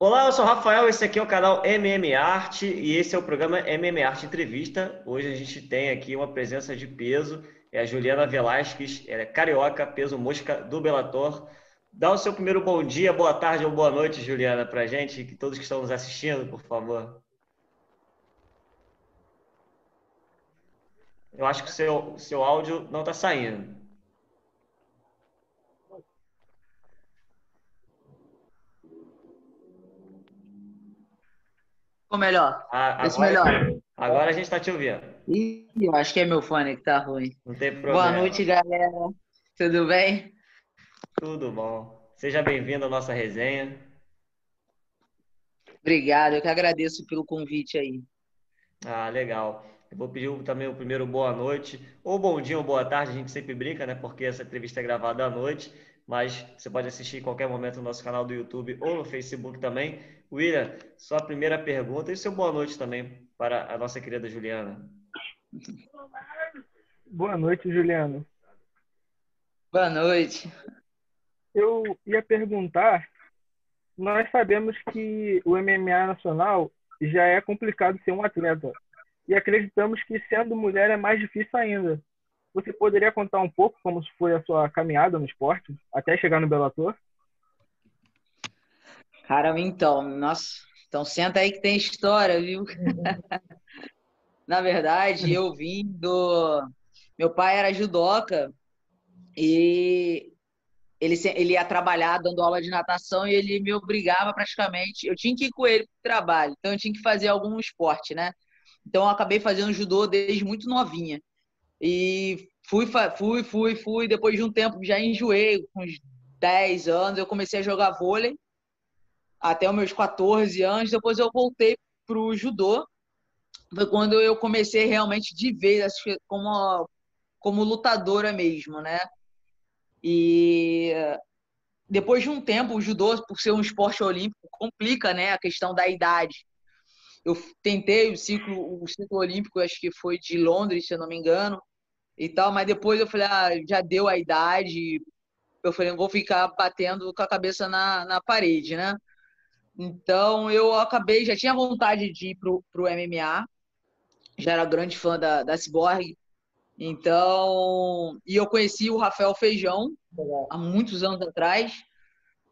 Olá, eu sou o Rafael, esse aqui é o canal MM Arte e esse é o programa MM Arte Entrevista. Hoje a gente tem aqui uma presença de peso, é a Juliana Velasquez, ela é carioca, peso mosca do Bellator. Dá o seu primeiro bom dia, boa tarde ou boa noite, Juliana, pra gente, que todos que estão nos assistindo, por favor. Eu acho que o seu, seu áudio não está saindo. Ficou melhor. Ah, agora, melhor. agora a gente está te ouvindo. Ih, eu acho que é meu fone que tá ruim. Não tem problema. Boa noite, galera. Tudo bem? Tudo bom. Seja bem-vindo à nossa resenha. Obrigado, eu que agradeço pelo convite aí. Ah, legal. Eu vou pedir também o primeiro boa noite, ou bom dia ou boa tarde, a gente sempre brinca, né? Porque essa entrevista é gravada à noite, mas você pode assistir em qualquer momento no nosso canal do YouTube ou no Facebook também. William, sua primeira pergunta e seu boa noite também para a nossa querida Juliana. Boa noite, Juliano. Boa noite. Eu ia perguntar, nós sabemos que o MMA nacional já é complicado ser um atleta. E acreditamos que sendo mulher é mais difícil ainda. Você poderia contar um pouco como foi a sua caminhada no esporte até chegar no Bellator? Caramba, então, nossa, então senta aí que tem história, viu? Na verdade, eu vim do. Meu pai era judoca e ele, ele ia trabalhar dando aula de natação e ele me obrigava praticamente. Eu tinha que ir com ele para o trabalho, então eu tinha que fazer algum esporte, né? Então eu acabei fazendo judô desde muito novinha. E fui, fui, fui, fui. Depois de um tempo já enjoei, com uns 10 anos, eu comecei a jogar vôlei até os meus 14 anos. Depois eu voltei pro judô. Foi quando eu comecei realmente de vez como, como lutadora mesmo, né? E depois de um tempo, o judô, por ser um esporte olímpico, complica, né, a questão da idade. Eu tentei o ciclo, o ciclo olímpico, acho que foi de Londres, se eu não me engano, e tal, mas depois eu falei, ah, já deu a idade, eu falei, não vou ficar batendo com a cabeça na, na parede, né? Então eu acabei, já tinha vontade de ir pro, pro MMA, já era grande fã da, da Cyborg, então, e eu conheci o Rafael Feijão há muitos anos atrás,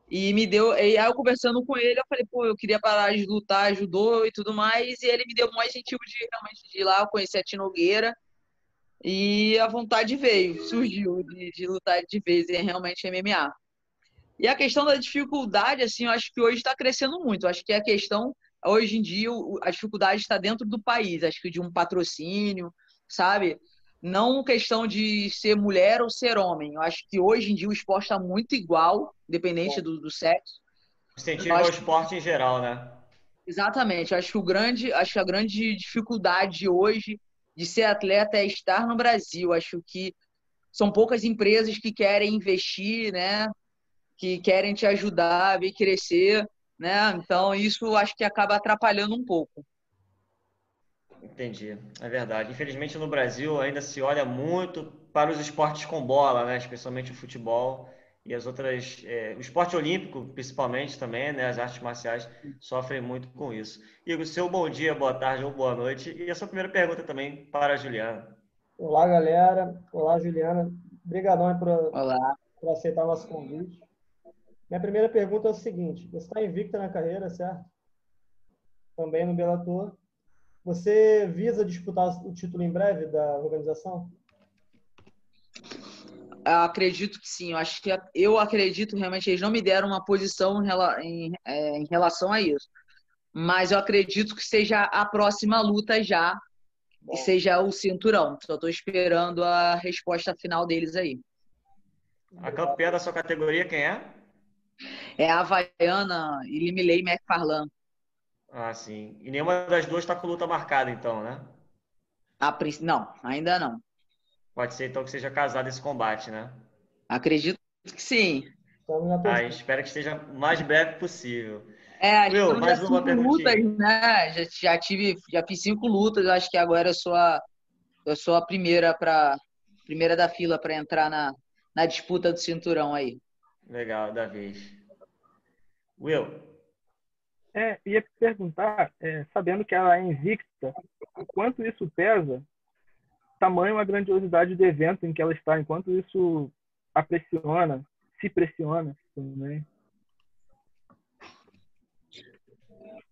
e me deu, e aí eu conversando com ele, eu falei, pô, eu queria parar de lutar, judô e tudo mais, e ele me deu mais incentivo de realmente de ir lá, eu conheci a Tinogueira, e a vontade veio, surgiu de, de lutar de vez em realmente MMA. E a questão da dificuldade, assim, eu acho que hoje está crescendo muito. Eu acho que a questão, hoje em dia, a dificuldade está dentro do país. Acho que de um patrocínio, sabe? Não questão de ser mulher ou ser homem. Eu acho que hoje em dia o esporte está muito igual, independente do, do sexo. Incentivo Eu ao acho- esporte em geral, né? Exatamente. Eu acho que o grande, acho que a grande dificuldade hoje de ser atleta é estar no Brasil. Acho que são poucas empresas que querem investir, né? Que querem te ajudar a ver crescer, né? Então isso acho que acaba atrapalhando um pouco. Entendi, é verdade. Infelizmente no Brasil ainda se olha muito para os esportes com bola, né? Especialmente o futebol e as outras, é, o esporte olímpico principalmente também, né? As artes marciais sofrem muito com isso. Igor, seu bom dia, boa tarde ou boa noite e a sua primeira pergunta também para a Juliana. Olá, galera. Olá, Juliana. Obrigadão por, Olá. por aceitar o nosso convite. Minha primeira pergunta é o seguinte: você está invicta na carreira, certo? Também no Bellator. Você visa disputar o título em breve da organização? Eu acredito que sim. Eu acho que eu acredito realmente eles não me deram uma posição em, em, é, em relação a isso. Mas eu acredito que seja a próxima luta já e seja o cinturão. Só estou esperando a resposta final deles aí. A campeã da sua categoria quem é? É a Havaiana e Limilei McFarlane. Ah, sim. E nenhuma das duas está com luta marcada, então, né? A princ- Não, ainda não. Pode ser então que seja casado esse combate, né? Acredito que sim. Na Ah, espero que esteja o mais breve possível. É, acho Meu, que eu mais já uma cinco lutas, perguntinha. né? Já, já tive, já fiz cinco lutas. Eu acho que agora eu sou a, eu sou a primeira para primeira da fila para entrar na, na disputa do cinturão aí. Legal, da vez. Will, É, ia perguntar, é, sabendo que ela é invicta, o quanto isso pesa, tamanho a grandiosidade do evento em que ela está, enquanto isso a pressiona, se pressiona também.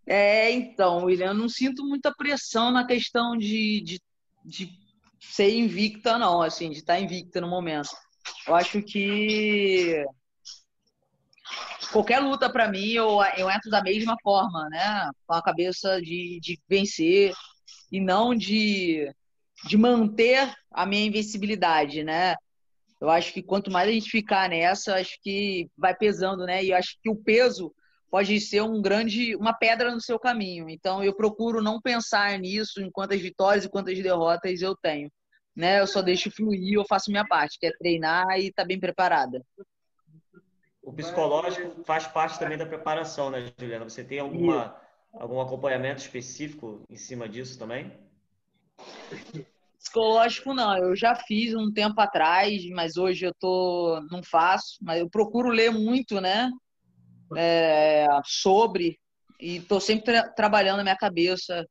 É, então, William, eu não sinto muita pressão na questão de, de, de ser invicta, não, assim, de estar invicta no momento. Eu acho que qualquer luta para mim eu, eu entro da mesma forma, né? Com a cabeça de, de vencer e não de, de manter a minha invencibilidade, né? Eu acho que quanto mais a gente ficar nessa, acho que vai pesando, né? E eu acho que o peso pode ser um grande, uma pedra no seu caminho. Então eu procuro não pensar nisso em quantas vitórias e quantas derrotas eu tenho, né? Eu só deixo fluir, eu faço minha parte, que é treinar e estar tá bem preparada. O psicológico faz parte também da preparação, né, Juliana? Você tem alguma, algum acompanhamento específico em cima disso também? Psicológico não, eu já fiz um tempo atrás, mas hoje eu tô não faço, mas eu procuro ler muito, né, é, sobre e tô sempre tra trabalhando a minha cabeça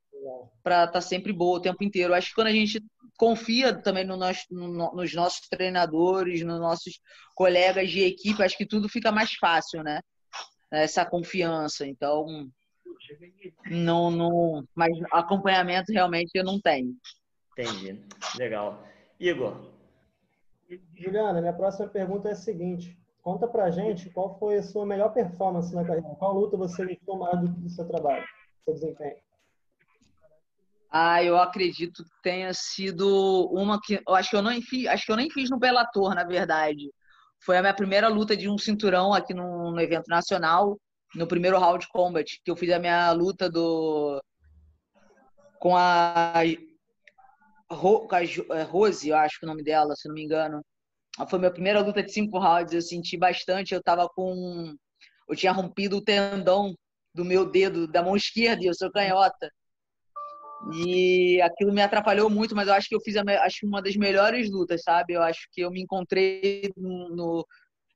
para estar tá sempre boa o tempo inteiro. Eu acho que quando a gente confia também no nosso, no, nos nossos treinadores, nos nossos colegas de equipe, acho que tudo fica mais fácil, né? Essa confiança. Então, não, não, mas acompanhamento realmente eu não tenho. Entendi. Legal. Igor. Juliana, minha próxima pergunta é a seguinte. Conta pra gente qual foi a sua melhor performance na carreira. Qual luta você mais do seu trabalho, seu desempenho? Ah, eu acredito que tenha sido uma que eu acho que eu não fiz, acho que eu nem fiz no Bellator, na verdade. Foi a minha primeira luta de um cinturão aqui no, no evento nacional, no primeiro round combat, que eu fiz a minha luta do com a, Ro, com a é, Rose, eu acho que é o nome dela, se não me engano. Foi minha primeira luta de cinco rounds, eu senti bastante, eu tava com eu tinha rompido o tendão do meu dedo da mão esquerda e eu sou canhota. E aquilo me atrapalhou muito, mas eu acho que eu fiz a, acho uma das melhores lutas, sabe? Eu acho que eu me encontrei no, no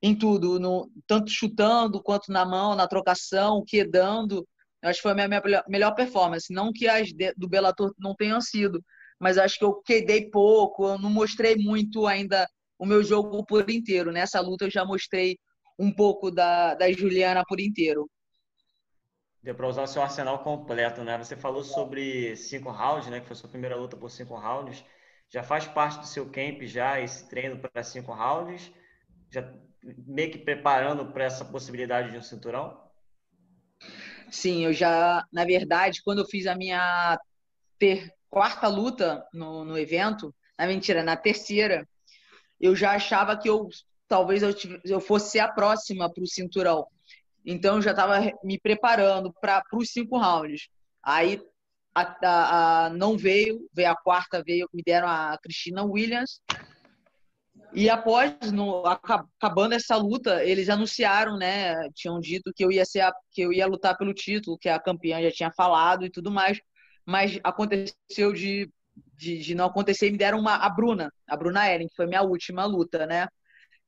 em tudo, no, tanto chutando quanto na mão, na trocação, quedando. Eu acho que foi a minha, minha melhor performance. Não que as do Bellator não tenham sido, mas acho que eu quedei pouco, eu não mostrei muito ainda o meu jogo por inteiro. Nessa luta eu já mostrei um pouco da, da Juliana por inteiro. Deu para usar o seu arsenal completo, né? Você falou sobre cinco rounds, né? Que foi sua primeira luta por cinco rounds. Já faz parte do seu camp já esse treino para cinco rounds? Já meio que preparando para essa possibilidade de um cinturão? Sim, eu já, na verdade, quando eu fiz a minha ter, quarta luta no, no evento, na mentira, na terceira, eu já achava que eu talvez eu, eu fosse a próxima para o cinturão. Então eu já estava me preparando para os cinco rounds. Aí a, a, a, não veio, veio a quarta, veio, me deram a Cristina Williams. E após, no, acabando essa luta, eles anunciaram, né? Tinham dito que eu ia ser a, que eu ia lutar pelo título, que a campeã já tinha falado e tudo mais. Mas aconteceu de, de, de não acontecer e me deram uma, a Bruna, a Bruna Ellen, que foi minha última luta, né?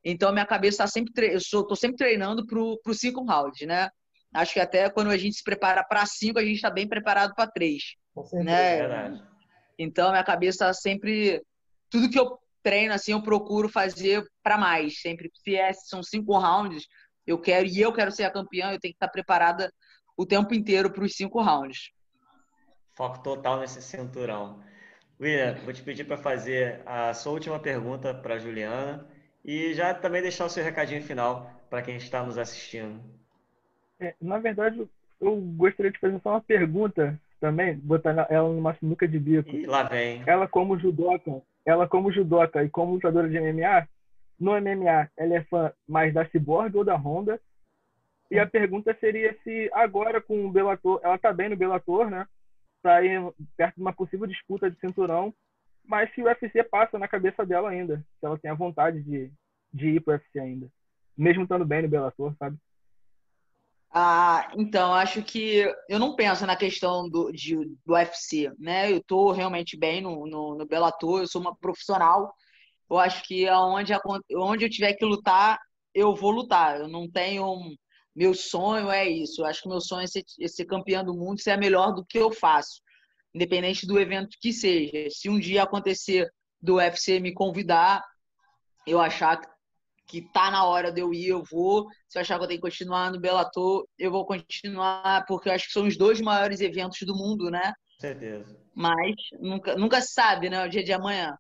Então, minha cabeça está sempre. Eu estou sempre treinando para os cinco rounds, né? Acho que até quando a gente se prepara para cinco, a gente está bem preparado para três. Né? É então, minha cabeça está sempre. Tudo que eu treino, assim, eu procuro fazer para mais. Sempre. Se é, são cinco rounds, eu quero, e eu quero ser a campeã, eu tenho que estar preparada o tempo inteiro para os cinco rounds. Foco total nesse cinturão. William, vou te pedir para fazer a sua última pergunta para a Juliana e já também deixar o seu recadinho final para quem está nos assistindo. É, na verdade, eu gostaria de fazer só uma pergunta também, botar ela numa sinuca de bico. E lá vem. Ela como judoca, ela como judoca e como lutadora de MMA, no MMA ela é fã mais da Cyborg ou da Honda? E a pergunta seria se agora com o Bellator, ela tá bem no Bellator, né? Tá aí perto de uma possível disputa de cinturão mas se o UFC passa na cabeça dela ainda, se ela tem a vontade de, de ir o UFC ainda, mesmo estando bem no Bellator, sabe? Ah, então, acho que eu não penso na questão do, de, do UFC, né? Eu estou realmente bem no, no, no Bellator, eu sou uma profissional. Eu acho que aonde, onde eu tiver que lutar, eu vou lutar. Eu não tenho meu sonho é isso. Eu acho que meu sonho é ser, é ser campeão do mundo, ser melhor do que eu faço, independente do evento que seja. Se um dia acontecer do UFC me convidar, eu achar que tá na hora de eu ir, eu vou. Se eu achar que eu tenho que continuar no Bellator, eu vou continuar, porque eu acho que são os dois maiores eventos do mundo, né? Certeza. Mas nunca, nunca se sabe, né? O dia de amanhã.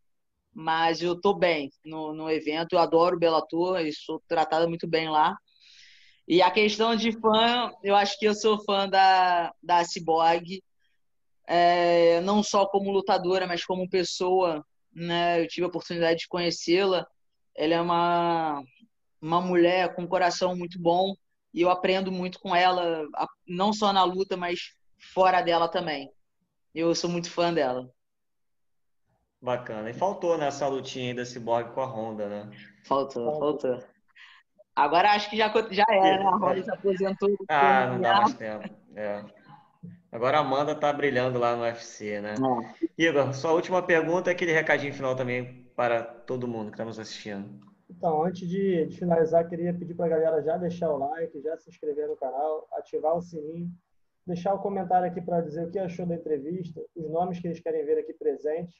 Mas eu tô bem no, no evento, eu adoro o Bellator e sou tratada muito bem lá. E a questão de fã, eu acho que eu sou fã da, da Cyborg, é, não só como lutadora, mas como pessoa. Né? Eu tive a oportunidade de conhecê-la ela é uma, uma mulher com um coração muito bom e eu aprendo muito com ela, não só na luta, mas fora dela também. Eu sou muito fã dela. Bacana. E faltou nessa lutinha aí da Cyborg com a Honda, né? Faltou, faltou. Agora acho que já, já era, né? A Honda se aposentou. Ah, não dá mais tempo. É. Agora a Amanda tá brilhando lá no UFC, né? É. Igor, sua última pergunta é aquele recadinho final também para todo mundo que está nos assistindo? Então, antes de, de finalizar, queria pedir para a galera já deixar o like, já se inscrever no canal, ativar o sininho, deixar o comentário aqui para dizer o que achou da entrevista, os nomes que eles querem ver aqui presentes.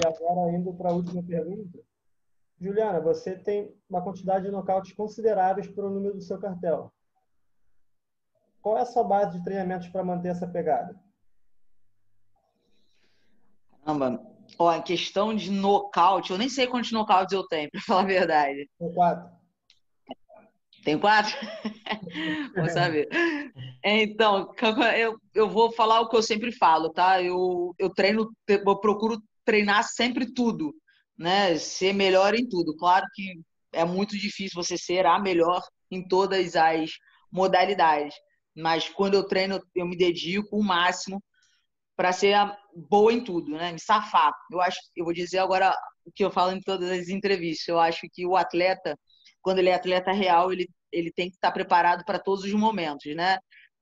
E agora, indo para a última pergunta. Juliana, você tem uma quantidade de nocautes consideráveis para o número do seu cartel. Qual é a sua base de treinamentos para manter essa pegada? Caramba, Ó, em questão de nocaute, eu nem sei quantos nocautes eu tenho, para falar a verdade. Tem quatro. Tem quatro? vou saber. Então, eu, eu vou falar o que eu sempre falo, tá? Eu, eu treino, eu procuro treinar sempre tudo, né? Ser melhor em tudo. Claro que é muito difícil você ser a melhor em todas as modalidades, mas quando eu treino, eu me dedico o máximo para ser boa em tudo, né? Me safar. Eu acho, eu vou dizer agora o que eu falo em todas as entrevistas. Eu acho que o atleta, quando ele é atleta real, ele ele tem que estar preparado para todos os momentos, né?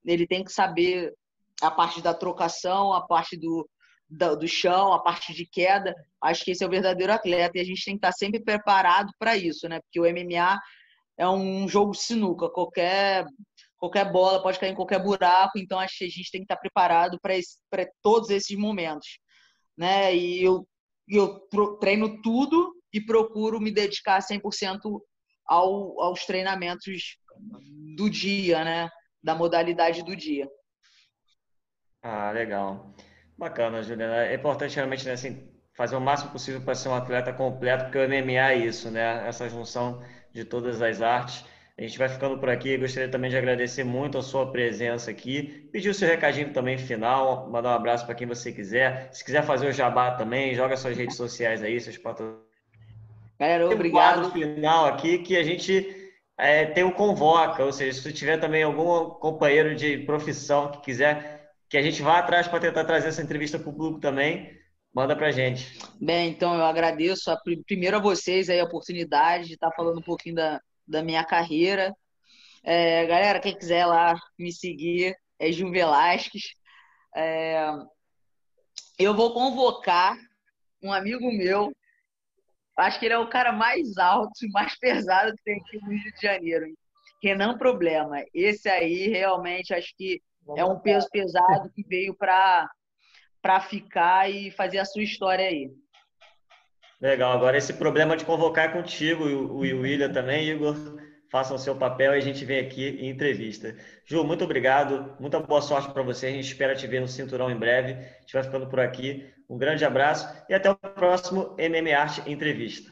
Ele tem que saber a parte da trocação, a parte do, do, do chão, a parte de queda. Acho que esse é o verdadeiro atleta e a gente tem que estar sempre preparado para isso, né? Porque o MMA é um jogo sinuca. Qualquer qualquer bola pode cair em qualquer buraco, então acho que a gente tem que estar preparado para todos esses momentos, né? E eu, eu treino tudo e procuro me dedicar 100% ao, aos treinamentos do dia, né? Da modalidade do dia. Ah, legal. Bacana, Juliana. É importante realmente né, assim, fazer o máximo possível para ser um atleta completo, porque o MMA é isso, né? Essa junção de todas as artes. A gente vai ficando por aqui. Gostaria também de agradecer muito a sua presença aqui. Pedir o seu recadinho também final, mandar um abraço para quem você quiser. Se quiser fazer o jabá também, joga suas redes sociais aí, seus patrocínios. Galera, obrigado. Um final aqui que a gente é, tem o convoca, ou seja, se tiver também algum companheiro de profissão que quiser que a gente vá atrás para tentar trazer essa entrevista para o público também, manda para a gente. Bem, então eu agradeço a, primeiro a vocês aí a oportunidade de estar falando um pouquinho da, da minha carreira. É, galera, quem quiser lá me seguir é Gil Velasquez. É, eu vou convocar um amigo meu, acho que ele é o cara mais alto e mais pesado que tem aqui no Rio de Janeiro. Renan Problema. Esse aí realmente acho que é um peso pesado que veio para para ficar e fazer a sua história aí. Legal. Agora, esse problema de convocar é contigo e o William também, Igor. Façam o seu papel e a gente vem aqui em entrevista. Ju, muito obrigado. Muita boa sorte para você. A gente espera te ver no cinturão em breve. A gente vai ficando por aqui. Um grande abraço e até o próximo MMA Arte Entrevista.